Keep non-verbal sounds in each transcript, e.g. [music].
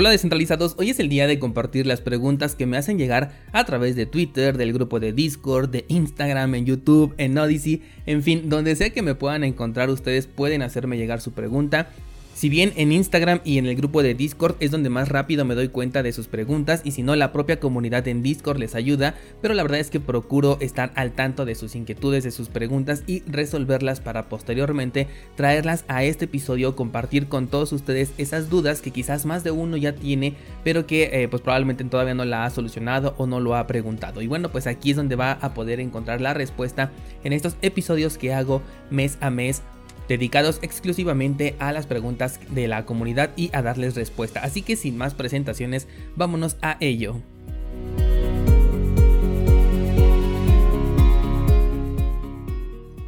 Hola descentralizados, hoy es el día de compartir las preguntas que me hacen llegar a través de Twitter, del grupo de Discord, de Instagram, en YouTube, en Odyssey, en fin, donde sea que me puedan encontrar ustedes pueden hacerme llegar su pregunta si bien en Instagram y en el grupo de Discord es donde más rápido me doy cuenta de sus preguntas y si no la propia comunidad en Discord les ayuda, pero la verdad es que procuro estar al tanto de sus inquietudes, de sus preguntas y resolverlas para posteriormente traerlas a este episodio, compartir con todos ustedes esas dudas que quizás más de uno ya tiene, pero que eh, pues probablemente todavía no la ha solucionado o no lo ha preguntado. Y bueno, pues aquí es donde va a poder encontrar la respuesta en estos episodios que hago mes a mes dedicados exclusivamente a las preguntas de la comunidad y a darles respuesta. Así que sin más presentaciones, vámonos a ello.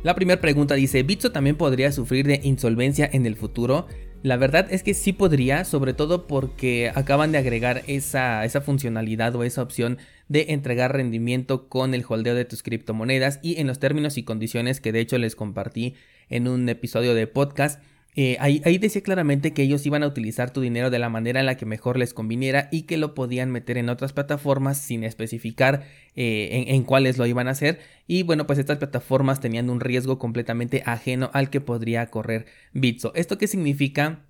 La primera pregunta dice, ¿Bitso también podría sufrir de insolvencia en el futuro? La verdad es que sí podría, sobre todo porque acaban de agregar esa, esa, funcionalidad o esa opción de entregar rendimiento con el holdeo de tus criptomonedas y en los términos y condiciones que de hecho les compartí en un episodio de podcast. Eh, ahí, decía claramente que ellos iban a utilizar tu dinero de la manera en la que mejor les conviniera y que lo podían meter en otras plataformas sin especificar eh, en, en, cuáles lo iban a hacer. Y bueno, pues estas plataformas tenían un riesgo completamente ajeno al que podría correr Bitso. ¿Esto qué significa?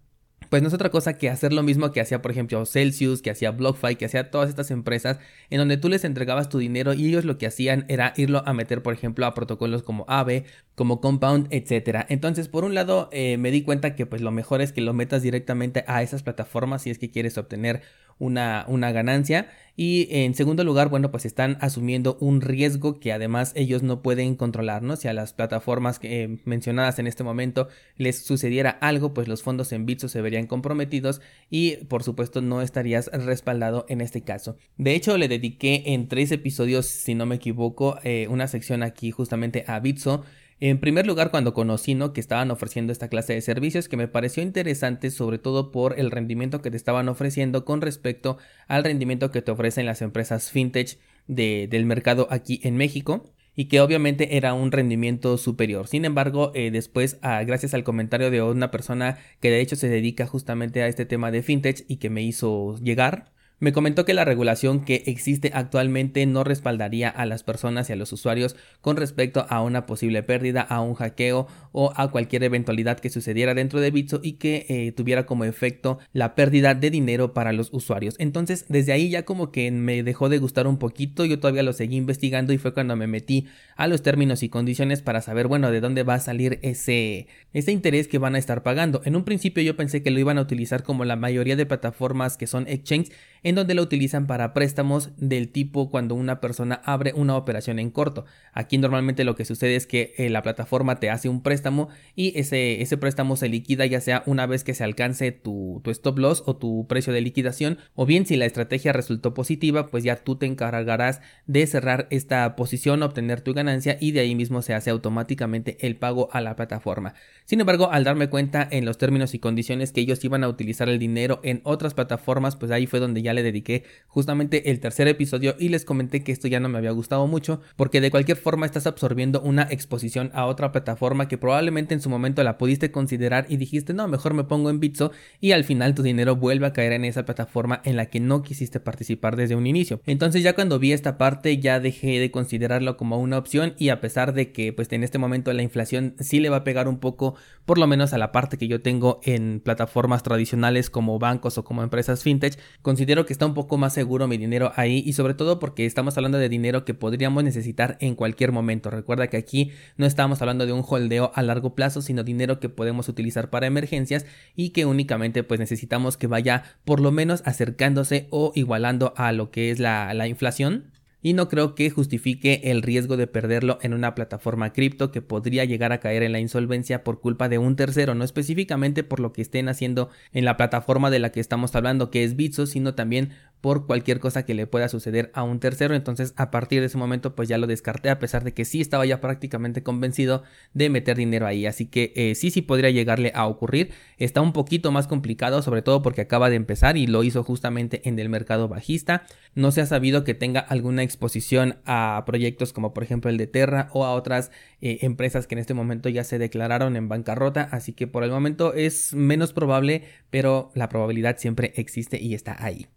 Pues no es otra cosa que hacer lo mismo que hacía, por ejemplo, Celsius, que hacía BlockFi, que hacía todas estas empresas, en donde tú les entregabas tu dinero y ellos lo que hacían era irlo a meter, por ejemplo, a protocolos como Aave, como Compound, etcétera. Entonces, por un lado, eh, me di cuenta que pues lo mejor es que lo metas directamente a esas plataformas si es que quieres obtener una, una ganancia. Y en segundo lugar, bueno, pues están asumiendo un riesgo que además ellos no pueden controlar, ¿no? Si a las plataformas que, eh, mencionadas en este momento les sucediera algo, pues los fondos en Bitso se verían comprometidos y por supuesto no estarías respaldado en este caso. De hecho, le dediqué en tres episodios, si no me equivoco, eh, una sección aquí justamente a Bitso en primer lugar, cuando conocí ¿no? que estaban ofreciendo esta clase de servicios, que me pareció interesante sobre todo por el rendimiento que te estaban ofreciendo con respecto al rendimiento que te ofrecen las empresas fintech del mercado aquí en México y que obviamente era un rendimiento superior. Sin embargo, eh, después, ah, gracias al comentario de una persona que de hecho se dedica justamente a este tema de fintech y que me hizo llegar, me comentó que la regulación que existe actualmente no respaldaría a las personas y a los usuarios con respecto a una posible pérdida, a un hackeo o a cualquier eventualidad que sucediera dentro de Bitso y que eh, tuviera como efecto la pérdida de dinero para los usuarios. Entonces, desde ahí ya como que me dejó de gustar un poquito, yo todavía lo seguí investigando y fue cuando me metí a los términos y condiciones para saber, bueno, de dónde va a salir ese, ese interés que van a estar pagando. En un principio yo pensé que lo iban a utilizar como la mayoría de plataformas que son exchange en donde lo utilizan para préstamos del tipo cuando una persona abre una operación en corto. Aquí normalmente lo que sucede es que eh, la plataforma te hace un préstamo y ese, ese préstamo se liquida ya sea una vez que se alcance tu, tu stop loss o tu precio de liquidación o bien si la estrategia resultó positiva pues ya tú te encargarás de cerrar esta posición, obtener tu ganancia y de ahí mismo se hace automáticamente el pago a la plataforma. Sin embargo, al darme cuenta en los términos y condiciones que ellos iban a utilizar el dinero en otras plataformas, pues ahí fue donde ya le dediqué justamente el tercer episodio y les comenté que esto ya no me había gustado mucho porque de cualquier forma estás absorbiendo una exposición a otra plataforma que probablemente en su momento la pudiste considerar y dijiste no, mejor me pongo en Bitso y al final tu dinero vuelve a caer en esa plataforma en la que no quisiste participar desde un inicio. Entonces ya cuando vi esta parte ya dejé de considerarlo como una opción y a pesar de que pues en este momento la inflación sí le va a pegar un poco por lo menos a la parte que yo tengo en plataformas tradicionales como bancos o como empresas fintech, considero que está un poco más seguro mi dinero ahí y sobre todo porque estamos hablando de dinero que podríamos necesitar en cualquier momento. Recuerda que aquí no estamos hablando de un holdeo a largo plazo, sino dinero que podemos utilizar para emergencias y que únicamente pues necesitamos que vaya por lo menos acercándose o igualando a lo que es la, la inflación y no creo que justifique el riesgo de perderlo en una plataforma cripto que podría llegar a caer en la insolvencia por culpa de un tercero, no específicamente por lo que estén haciendo en la plataforma de la que estamos hablando que es Bitso, sino también por cualquier cosa que le pueda suceder a un tercero. Entonces a partir de ese momento pues ya lo descarté a pesar de que sí estaba ya prácticamente convencido de meter dinero ahí. Así que eh, sí, sí podría llegarle a ocurrir. Está un poquito más complicado sobre todo porque acaba de empezar y lo hizo justamente en el mercado bajista. No se ha sabido que tenga alguna exposición a proyectos como por ejemplo el de Terra o a otras eh, empresas que en este momento ya se declararon en bancarrota. Así que por el momento es menos probable pero la probabilidad siempre existe y está ahí.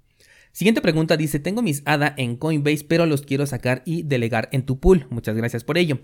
Siguiente pregunta dice, tengo mis ADA en Coinbase, pero los quiero sacar y delegar en tu pool. Muchas gracias por ello.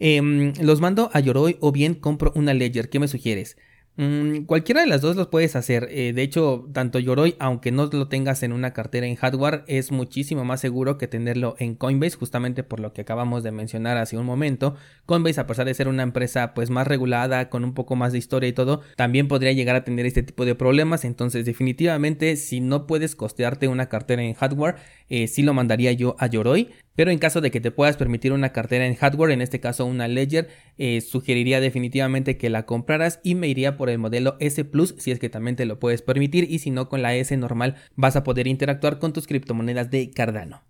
Em, los mando a Yoroi o bien compro una Ledger. ¿Qué me sugieres? Mm, cualquiera de las dos los puedes hacer. Eh, de hecho, tanto Yoroi, aunque no lo tengas en una cartera en hardware, es muchísimo más seguro que tenerlo en Coinbase, justamente por lo que acabamos de mencionar hace un momento. Coinbase, a pesar de ser una empresa pues más regulada, con un poco más de historia y todo, también podría llegar a tener este tipo de problemas. Entonces, definitivamente, si no puedes costearte una cartera en hardware, eh, sí lo mandaría yo a Yoroi. Pero en caso de que te puedas permitir una cartera en hardware, en este caso una Ledger, eh, sugeriría definitivamente que la compraras y me iría por el modelo S Plus si es que también te lo puedes permitir y si no con la S normal vas a poder interactuar con tus criptomonedas de Cardano.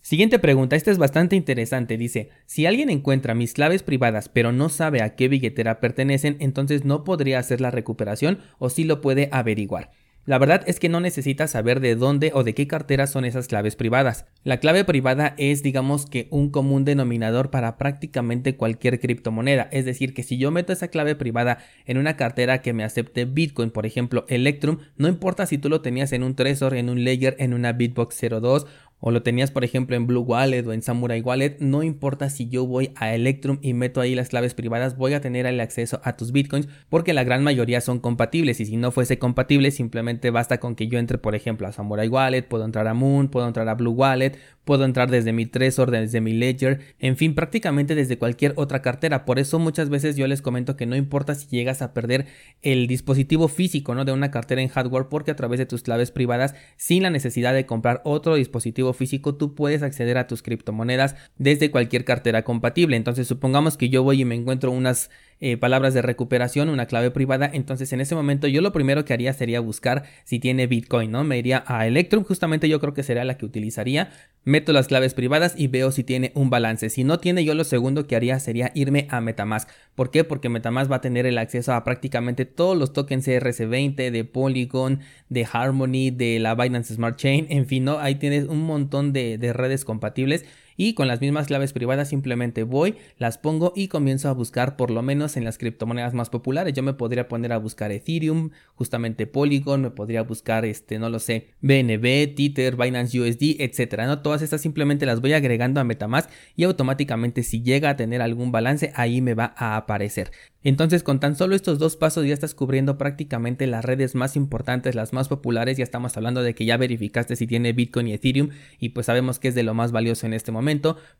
Siguiente pregunta, esta es bastante interesante, dice, si alguien encuentra mis claves privadas pero no sabe a qué billetera pertenecen, entonces no podría hacer la recuperación o si lo puede averiguar. La verdad es que no necesitas saber de dónde o de qué cartera son esas claves privadas. La clave privada es digamos que un común denominador para prácticamente cualquier criptomoneda. Es decir, que si yo meto esa clave privada en una cartera que me acepte Bitcoin, por ejemplo Electrum, no importa si tú lo tenías en un Trezor, en un Ledger, en una Bitbox 02 o lo tenías por ejemplo en Blue Wallet o en Samurai Wallet, no importa si yo voy a Electrum y meto ahí las claves privadas, voy a tener el acceso a tus bitcoins porque la gran mayoría son compatibles y si no fuese compatible simplemente basta con que yo entre por ejemplo a Samurai Wallet, puedo entrar a Moon, puedo entrar a Blue Wallet, puedo entrar desde mi Trezor, desde mi Ledger, en fin, prácticamente desde cualquier otra cartera. Por eso muchas veces yo les comento que no importa si llegas a perder el dispositivo físico, ¿no? De una cartera en hardware porque a través de tus claves privadas sin la necesidad de comprar otro dispositivo físico, tú puedes acceder a tus criptomonedas desde cualquier cartera compatible. Entonces, supongamos que yo voy y me encuentro unas eh, palabras de recuperación, una clave privada. Entonces, en ese momento, yo lo primero que haría sería buscar si tiene Bitcoin, ¿no? Me iría a Electrum, justamente yo creo que sería la que utilizaría. Meto las claves privadas y veo si tiene un balance. Si no tiene, yo lo segundo que haría sería irme a Metamask. ¿Por qué? Porque Metamask va a tener el acceso a prácticamente todos los tokens ERC20 de Polygon, de Harmony, de la Binance Smart Chain, en fin, ¿no? Ahí tienes un montón de redes compatibles y con las mismas claves privadas simplemente voy, las pongo y comienzo a buscar por lo menos en las criptomonedas más populares. Yo me podría poner a buscar Ethereum, justamente Polygon, me podría buscar este, no lo sé, BNB, Tether, Binance USD, etcétera. No todas estas simplemente las voy agregando a MetaMask y automáticamente si llega a tener algún balance ahí me va a aparecer. Entonces con tan solo estos dos pasos ya estás cubriendo prácticamente las redes más importantes, las más populares, ya estamos hablando de que ya verificaste si tiene Bitcoin y Ethereum y pues sabemos que es de lo más valioso en este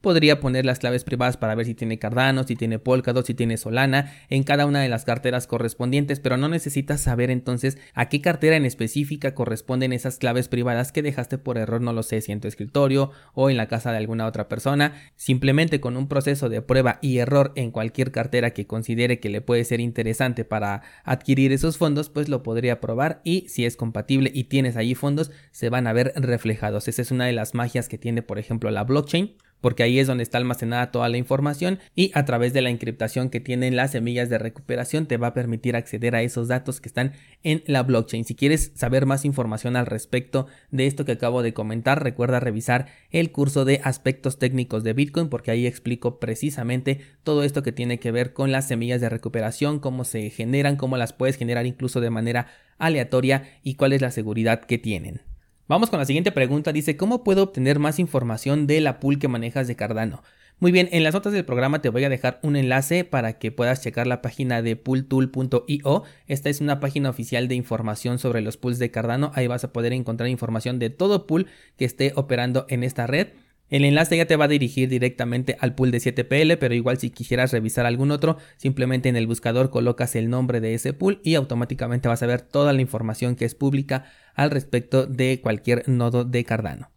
podría poner las claves privadas para ver si tiene Cardano, si tiene Polkadot, si tiene Solana en cada una de las carteras correspondientes, pero no necesitas saber entonces a qué cartera en específica corresponden esas claves privadas que dejaste por error, no lo sé, si en tu escritorio o en la casa de alguna otra persona, simplemente con un proceso de prueba y error en cualquier cartera que considere que le puede ser interesante para adquirir esos fondos, pues lo podría probar y si es compatible y tienes ahí fondos, se van a ver reflejados. Esa es una de las magias que tiene, por ejemplo, la blockchain porque ahí es donde está almacenada toda la información y a través de la encriptación que tienen las semillas de recuperación te va a permitir acceder a esos datos que están en la blockchain. Si quieres saber más información al respecto de esto que acabo de comentar, recuerda revisar el curso de aspectos técnicos de Bitcoin porque ahí explico precisamente todo esto que tiene que ver con las semillas de recuperación, cómo se generan, cómo las puedes generar incluso de manera aleatoria y cuál es la seguridad que tienen. Vamos con la siguiente pregunta. Dice, ¿cómo puedo obtener más información de la pool que manejas de Cardano? Muy bien, en las notas del programa te voy a dejar un enlace para que puedas checar la página de pooltool.io. Esta es una página oficial de información sobre los pools de Cardano. Ahí vas a poder encontrar información de todo pool que esté operando en esta red. El enlace ya te va a dirigir directamente al pool de 7PL, pero igual si quisieras revisar algún otro, simplemente en el buscador colocas el nombre de ese pool y automáticamente vas a ver toda la información que es pública al respecto de cualquier nodo de Cardano.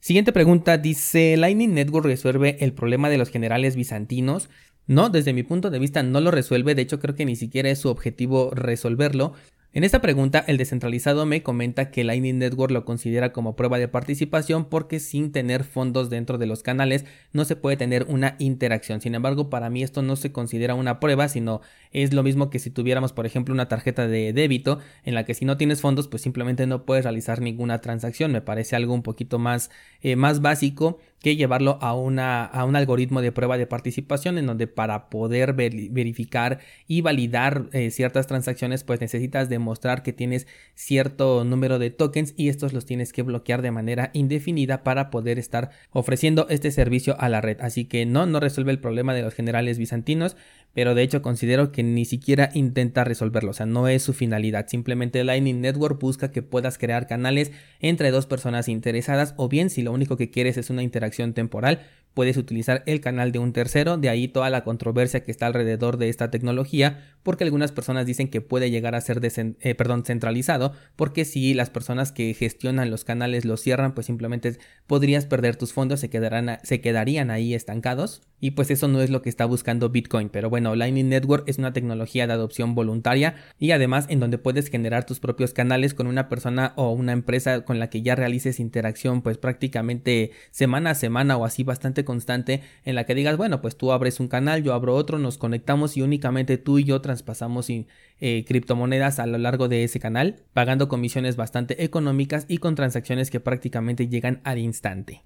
Siguiente pregunta dice, ¿Lightning Network resuelve el problema de los generales bizantinos? No, desde mi punto de vista no lo resuelve, de hecho creo que ni siquiera es su objetivo resolverlo. En esta pregunta, el descentralizado me comenta que Lightning Network lo considera como prueba de participación porque sin tener fondos dentro de los canales no se puede tener una interacción. Sin embargo, para mí esto no se considera una prueba, sino es lo mismo que si tuviéramos, por ejemplo, una tarjeta de débito en la que si no tienes fondos, pues simplemente no puedes realizar ninguna transacción. Me parece algo un poquito más, eh, más básico que llevarlo a, una, a un algoritmo de prueba de participación en donde para poder verificar y validar eh, ciertas transacciones pues necesitas demostrar que tienes cierto número de tokens y estos los tienes que bloquear de manera indefinida para poder estar ofreciendo este servicio a la red. Así que no, no resuelve el problema de los generales bizantinos, pero de hecho considero que ni siquiera intenta resolverlo, o sea, no es su finalidad, simplemente Lightning Network busca que puedas crear canales entre dos personas interesadas o bien si lo único que quieres es una interacción temporal, puedes utilizar el canal de un tercero, de ahí toda la controversia que está alrededor de esta tecnología, porque algunas personas dicen que puede llegar a ser eh, perdón, centralizado, porque si las personas que gestionan los canales los cierran, pues simplemente podrías perder tus fondos, se, quedarán, se quedarían ahí estancados, y pues eso no es lo que está buscando Bitcoin, pero bueno, Lightning Network es una tecnología de adopción voluntaria y además en donde puedes generar tus propios canales con una persona o una empresa con la que ya realices interacción pues prácticamente semana a semana o así bastante constante en la que digas, bueno, pues tú abres un canal, yo abro otro, nos conectamos y únicamente tú y yo traspasamos eh, criptomonedas a lo largo de ese canal, pagando comisiones bastante económicas y con transacciones que prácticamente llegan al instante.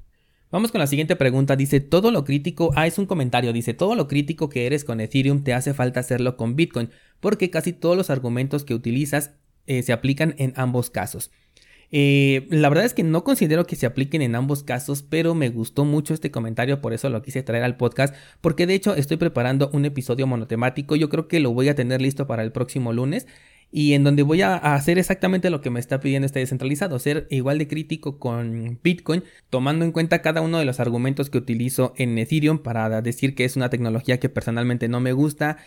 Vamos con la siguiente pregunta. Dice, todo lo crítico, ah, es un comentario, dice, todo lo crítico que eres con Ethereum te hace falta hacerlo con Bitcoin, porque casi todos los argumentos que utilizas eh, se aplican en ambos casos. Eh, la verdad es que no considero que se apliquen en ambos casos, pero me gustó mucho este comentario, por eso lo quise traer al podcast, porque de hecho estoy preparando un episodio monotemático, yo creo que lo voy a tener listo para el próximo lunes y en donde voy a hacer exactamente lo que me está pidiendo este descentralizado, ser igual de crítico con Bitcoin, tomando en cuenta cada uno de los argumentos que utilizo en Ethereum para decir que es una tecnología que personalmente no me gusta,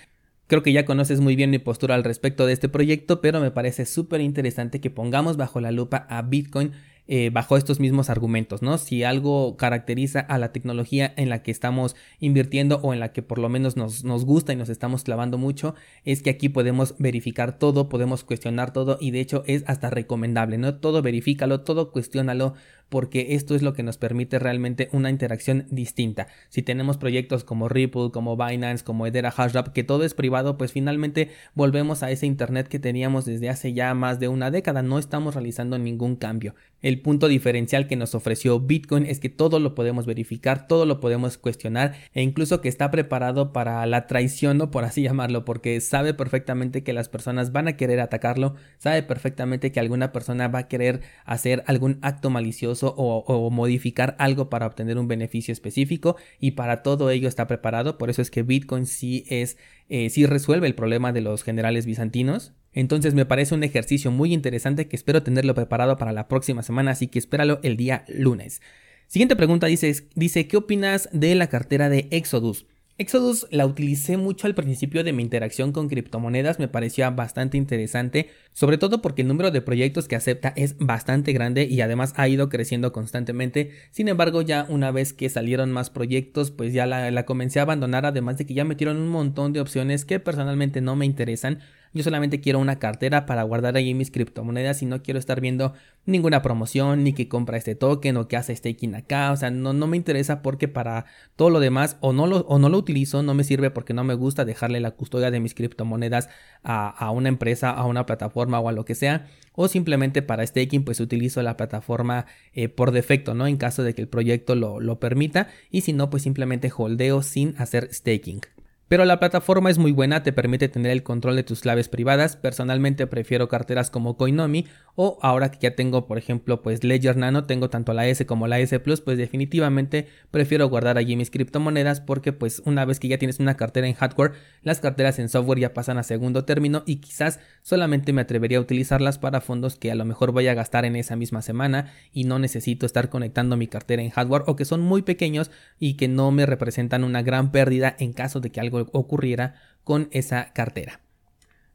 Creo que ya conoces muy bien mi postura al respecto de este proyecto, pero me parece súper interesante que pongamos bajo la lupa a Bitcoin eh, bajo estos mismos argumentos, ¿no? Si algo caracteriza a la tecnología en la que estamos invirtiendo o en la que por lo menos nos, nos gusta y nos estamos clavando mucho, es que aquí podemos verificar todo, podemos cuestionar todo y de hecho es hasta recomendable, ¿no? Todo verifícalo, todo cuestiónalo, porque esto es lo que nos permite realmente una interacción distinta. Si tenemos proyectos como Ripple, como Binance, como Edera Hashrap, que todo es privado, pues finalmente volvemos a ese Internet que teníamos desde hace ya más de una década. No estamos realizando ningún cambio. El punto diferencial que nos ofreció Bitcoin es que todo lo podemos verificar, todo lo podemos cuestionar e incluso que está preparado para la traición, ¿no? por así [laughs] llamarlo, porque sabe perfectamente que las personas van a querer atacarlo, sabe perfectamente que alguna persona va a querer hacer algún acto malicioso o, modificar algo para obtener un beneficio específico y para todo ello está preparado. Por eso es que Bitcoin sí es, eh, sí resuelve el problema de los generales bizantinos. Entonces me parece un ejercicio muy interesante que espero tenerlo preparado para la próxima semana, así que espéralo el día lunes. Siguiente pregunta dice, dice ¿qué opinas de la cartera de Exodus? Exodus la utilicé mucho al principio de mi interacción con criptomonedas, me parecía bastante interesante, sobre todo porque el número de proyectos que acepta es bastante grande y además ha ido creciendo constantemente. Sin embargo, ya una vez que salieron más proyectos, pues ya la, la comencé a abandonar, además de que ya metieron un montón de opciones que personalmente no me interesan. Yo solamente quiero una cartera para guardar ahí mis criptomonedas y no quiero estar viendo ninguna promoción, ni que compra este token o que hace staking acá. O sea, no, no me interesa porque para todo lo demás o no lo, o no lo utilizo, no me sirve porque no me gusta dejarle la custodia de mis criptomonedas a, una empresa, a una plataforma o a lo que sea. O simplemente para staking, pues utilizo la plataforma eh, por defecto, ¿no? En caso de que el proyecto lo, lo permita. Y si no, pues simplemente holdeo sin hacer staking. Pero la plataforma es muy buena, te permite tener el control de tus claves privadas. Personalmente prefiero carteras como Coinomi o ahora que ya tengo, por ejemplo, pues Ledger Nano, tengo tanto la S como la S Plus, pues definitivamente prefiero guardar allí mis criptomonedas porque pues una vez que ya tienes una cartera en hardware, las carteras en software ya pasan a segundo término y quizás solamente me atrevería a utilizarlas para fondos que a lo mejor voy a gastar en esa misma semana y no necesito estar conectando mi cartera en hardware o que son muy pequeños y que no me representan una gran pérdida en caso de que algo ocurriera con esa cartera.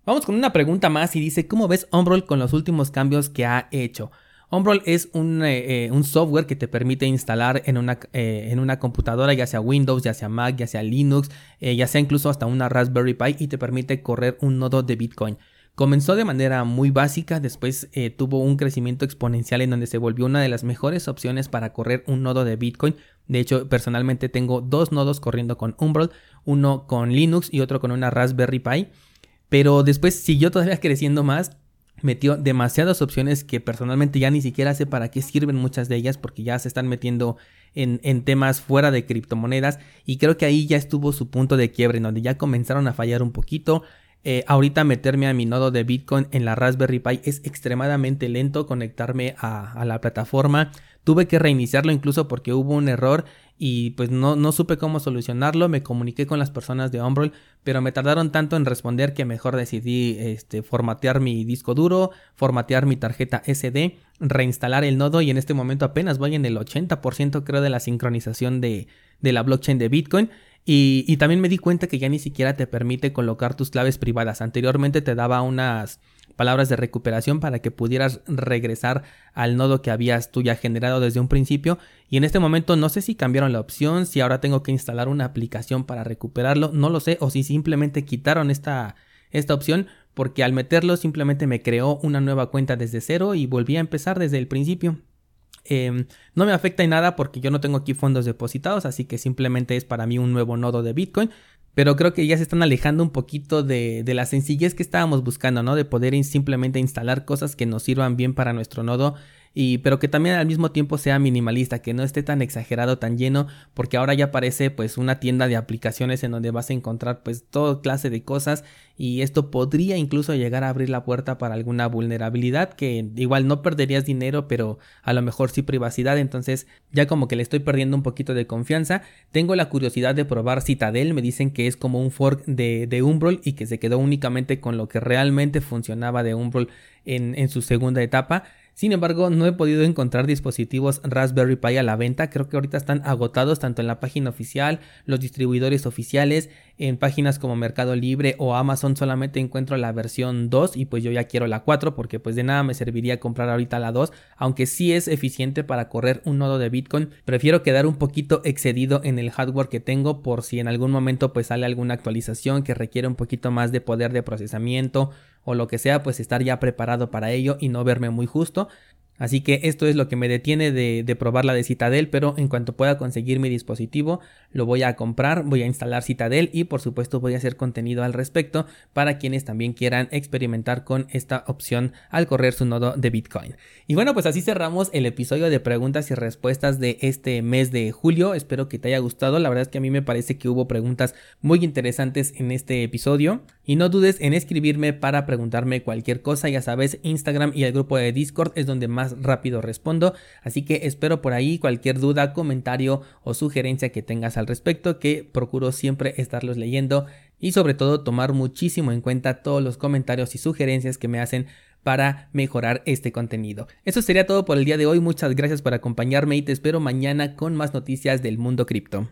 Vamos con una pregunta más y dice, ¿cómo ves Umbrol con los últimos cambios que ha hecho? Umbrol es un, eh, un, software que te permite instalar en una, eh, en una, computadora, ya sea Windows, ya sea Mac, ya sea Linux, eh, ya sea incluso hasta una Raspberry Pi y te permite correr un nodo de Bitcoin. Comenzó de manera muy básica, después eh, tuvo un crecimiento exponencial en donde se volvió una de las mejores opciones para correr un nodo de Bitcoin. De hecho, personalmente tengo dos nodos corriendo con Umbrel, uno con Linux y otro con una Raspberry Pi. Pero después siguió todavía [laughs] creciendo más metió demasiadas opciones que personalmente ya ni siquiera sé para qué sirven muchas de ellas porque ya se están metiendo en, en, temas fuera de criptomonedas y creo que ahí ya estuvo su punto de quiebre en donde ya comenzaron a fallar un poquito. Eh, ahorita meterme a mi nodo de Bitcoin en la Raspberry Pi es extremadamente lento conectarme a, la plataforma. Tuve que reiniciarlo incluso porque hubo un error y pues no, no supe cómo solucionarlo, me comuniqué con las personas de Umbrel, pero me tardaron tanto en responder que mejor decidí este, formatear mi disco duro, formatear mi tarjeta SD, reinstalar el nodo y en este momento apenas voy en el 80% creo de la sincronización de, de la blockchain de Bitcoin. Y, también me di cuenta que ya ni siquiera te permite colocar tus claves privadas. Anteriormente te daba unas palabras de recuperación para que pudieras regresar al nodo que habías tú ya generado desde un principio y en este momento no sé si cambiaron la opción, si ahora tengo que instalar una aplicación para recuperarlo, no lo sé o si simplemente quitaron esta, esta opción porque al meterlo simplemente me creó una nueva cuenta desde cero y volví a empezar desde el principio. Em, no me afecta en nada porque yo no tengo aquí fondos depositados, así que simplemente es para mí un nuevo nodo de Bitcoin. Pero creo que ya se están alejando un poquito de, de la sencillez que estábamos buscando, ¿no? De poder simplemente instalar cosas que nos sirvan bien para nuestro nodo y pero que también al mismo tiempo sea minimalista, que no esté tan exagerado, tan lleno, porque ahora ya parece pues una tienda de aplicaciones en donde vas a encontrar pues toda clase de cosas y esto podría incluso llegar a abrir la puerta para alguna vulnerabilidad que igual no perderías dinero, pero a lo mejor sí privacidad, entonces ya como que le estoy perdiendo un poquito de confianza. Tengo la curiosidad de probar Citadel, me dicen que es como un fork de, de Umbrol y que se quedó únicamente con lo que realmente funcionaba de Umbrol en, en su segunda etapa. Sin embargo, no he podido encontrar dispositivos Raspberry Pi a la venta. Creo que ahorita están agotados tanto en la página oficial, los distribuidores oficiales, en páginas como Mercado Libre o Amazon solamente encuentro la versión 2 y pues yo ya quiero la 4 porque pues de nada me serviría comprar ahorita la 2, aunque sí es eficiente para correr un nodo de Bitcoin. Prefiero quedar un poquito excedido en el hardware que tengo por si en algún momento pues sale alguna actualización que requiere un poquito más de poder de procesamiento o lo que sea, pues estar ya preparado para ello y no verme muy justo. Así que esto es lo que me detiene de, probar la de Citadel, pero en cuanto pueda conseguir mi dispositivo lo voy a comprar, voy a instalar Citadel y por supuesto voy a hacer contenido al respecto para quienes también quieran experimentar con esta opción al correr su nodo de Bitcoin. Y bueno, pues así cerramos el episodio de preguntas y respuestas de este mes de julio. Espero que te haya gustado, la verdad es que a mí me parece que hubo preguntas muy interesantes en este episodio. Y no dudes en escribirme para preguntarme cualquier cosa, ya sabes, Instagram y el grupo de Discord es donde más rápido respondo, así que espero por ahí cualquier duda, comentario o sugerencia que tengas al respecto, que procuro siempre estarlos leyendo y sobre todo tomar muchísimo en cuenta todos los comentarios y sugerencias que me hacen para mejorar este contenido. Eso sería todo por el día de hoy, muchas gracias por acompañarme y te espero mañana con más noticias del mundo cripto.